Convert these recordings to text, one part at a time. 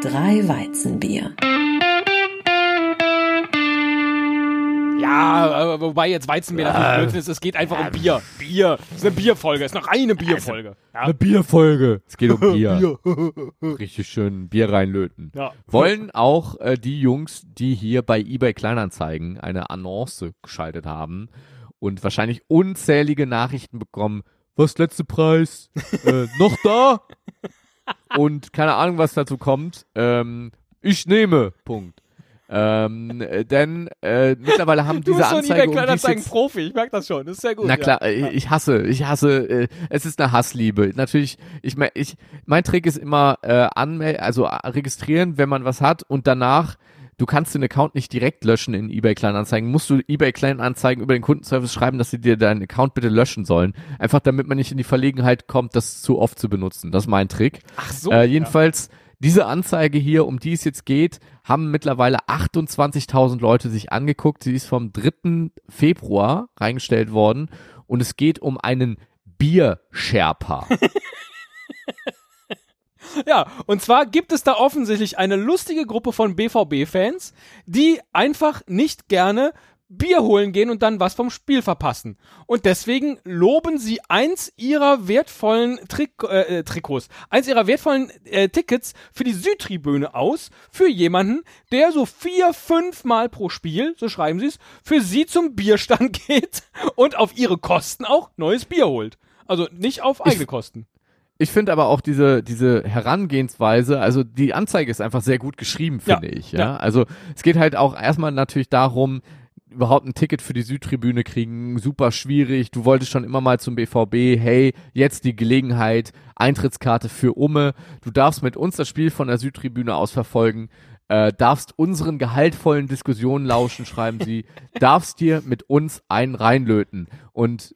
Drei Weizenbier. Ja, äh, wobei jetzt Weizenbier natürlich Blödsinn ist. Es geht einfach um Bier. Bier. Es ist eine Bierfolge. Es ist noch eine Bierfolge. Ja. Eine Bierfolge. Es geht um Bier. Richtig schön Bier reinlöten. Ja. Wollen auch äh, die Jungs, die hier bei eBay Kleinanzeigen eine Annonce geschaltet haben und wahrscheinlich unzählige Nachrichten bekommen, was letzte Preis? äh, noch da? Und keine Ahnung, was dazu kommt. Ähm, ich nehme. Punkt. Ähm, äh, denn äh, mittlerweile haben Du diese bist Anzeige, um die es eBay-Kleinanzeigen jetzt- Profi. Ich merke das schon. Das ist sehr gut. na ja. klar, äh, ich hasse, ich hasse, äh, es ist eine Hassliebe. Natürlich, ich mein, ich, mein Trick ist immer äh, anmelden, also äh, registrieren, wenn man was hat und danach, du kannst den Account nicht direkt löschen in eBay Kleinanzeigen, musst du eBay Kleinanzeigen über den Kundenservice schreiben, dass sie dir deinen Account bitte löschen sollen. Einfach damit man nicht in die Verlegenheit kommt, das zu oft zu benutzen. Das ist mein Trick. Ach so. Äh, jedenfalls, diese Anzeige hier, um die es jetzt geht, haben mittlerweile 28.000 Leute sich angeguckt. Sie ist vom 3. Februar reingestellt worden und es geht um einen Biersherpa. Ja, und zwar gibt es da offensichtlich eine lustige Gruppe von BVB-Fans, die einfach nicht gerne Bier holen gehen und dann was vom Spiel verpassen. Und deswegen loben sie eins ihrer wertvollen Trik äh, äh, Trikots, eins ihrer wertvollen äh, Tickets für die Südtribüne aus, für jemanden, der so vier, fünf Mal pro Spiel, so schreiben sie es, für sie zum Bierstand geht und auf ihre Kosten auch neues Bier holt. Also nicht auf eigene Kosten. Ich finde aber auch diese, diese Herangehensweise, also die Anzeige ist einfach sehr gut geschrieben, Ja, finde ich. Ja? ja. Also es geht halt auch erstmal natürlich darum, überhaupt ein Ticket für die Südtribüne kriegen, super schwierig. Du wolltest schon immer mal zum BVB, hey, jetzt die Gelegenheit, Eintrittskarte für Umme. Du darfst mit uns das Spiel von der Südtribüne aus verfolgen. Äh, darfst unseren gehaltvollen Diskussionen lauschen, schreiben sie, darfst dir mit uns einen reinlöten. Und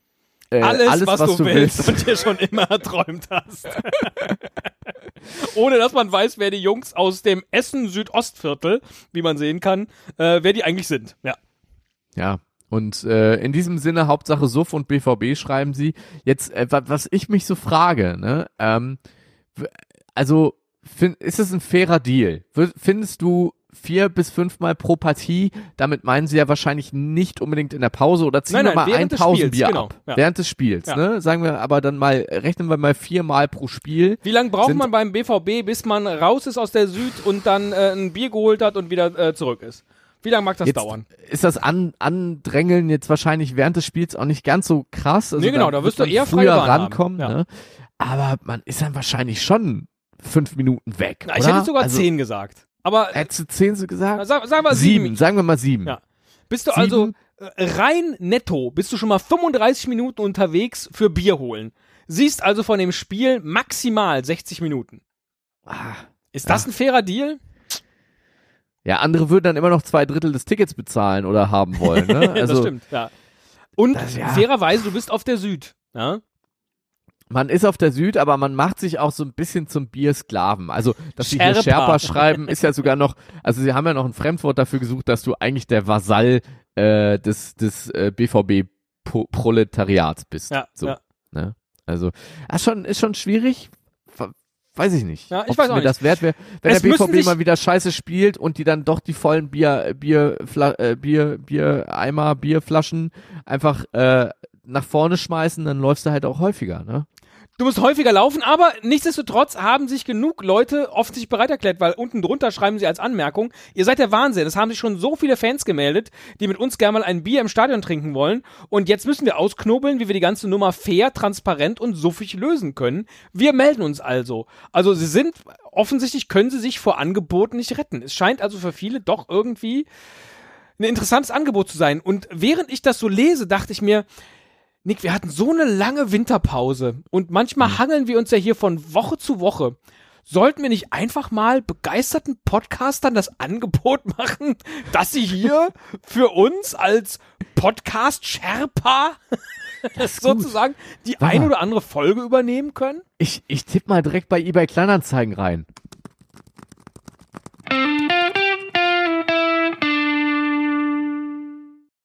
äh, alles, was, du, willst, willst. und dir schon immer erträumt hast. Ohne dass man weiß, wer die Jungs aus dem Essen Südostviertel, wie man sehen kann, äh, wer die eigentlich sind. Ja. Ja. Und äh, in diesem Sinne, Hauptsache Suff und BVB schreiben sie. Jetzt, äh, wa- was ich mich so frage, ne, ähm, also find, ist es ein fairer Deal? Findest du vier bis fünfmal pro Partie? Damit meinen sie ja wahrscheinlich nicht unbedingt in der Pause oder ziehen Nein, wir nein, mal ein während des Spiels, Pausenbier genau, ab. ja. Während des Spiels, Ja. ne? Sagen wir aber dann mal, rechnen wir mal viermal pro Spiel. Wie lange braucht man beim BVB, bis man raus ist aus der Süd und dann äh, ein Bier geholt hat und wieder äh, zurück ist? Wie lange mag das Jetzt dauern? ist das An Andrängeln jetzt wahrscheinlich während des Spiels auch nicht ganz so krass. Also Nee, genau, da wirst du eher früher rankommen. ja. Ne? Aber man ist dann wahrscheinlich schon fünf Minuten weg. Na, ich hätte sogar also, zehn gesagt. Aber Hättest du zehn so gesagt? sag, sag mal sieben. sieben. sagen wir mal sieben. Ja. Bist du Sieben. also rein netto, bist du schon mal 35 Minuten unterwegs für Bier holen. Siehst also von dem Spiel maximal 60 Minuten. Ah. Ist das ein fairer Deal? Ja, andere würden dann immer noch zwei Drittel des Tickets bezahlen oder haben wollen. Ne? Also das stimmt, ja. Und Das- ja. fairerweise, du bist auf der Süd. Ja? Man ist auf der Süd, aber man macht sich auch so ein bisschen zum Biersklaven. Also, dass sie hier Sherpa. Schreiben, ist ja sogar noch, also sie haben ja noch ein Fremdwort dafür gesucht, dass du eigentlich der Vasall äh, des, des äh, BVB-Proletariats bist. Ja, so, ja. Ne? Also, ist schon, ist schon schwierig. Weiß ich nicht. Ja, ich weiß auch mir nicht. das wert wäre, wenn Es der BVB mal wieder scheiße spielt und die dann doch die vollen Bier, Bier, Fla äh, Bier, Bier, Eimer, Bierflaschen einfach äh, nach vorne schmeißen, dann läufst du halt auch häufiger, ne? Du musst häufiger laufen, aber nichtsdestotrotz haben sich genug Leute offensichtlich bereit erklärt, weil unten drunter schreiben sie als Anmerkung, ihr seid der Wahnsinn. Es haben sich schon so viele Fans gemeldet, die mit uns gerne mal ein Bier im Stadion trinken wollen. Und jetzt müssen wir ausknobeln, wie wir die ganze Nummer fair, transparent und suffig lösen können. Wir melden uns also. Also sie sind, offensichtlich können sie sich vor Angeboten nicht retten. Es scheint also für viele doch irgendwie ein interessantes Angebot zu sein. Und während ich das so lese, dachte ich mir, Nick, wir hatten so eine lange Winterpause und manchmal hangeln wir uns ja hier von Woche zu Woche. Sollten wir nicht einfach mal begeisterten Podcastern das Angebot machen, dass sie hier für uns als Podcast-Sherpa sozusagen die Warte ein oder andere Folge übernehmen können? Ich, ich tippe mal direkt bei eBay Kleinanzeigen rein.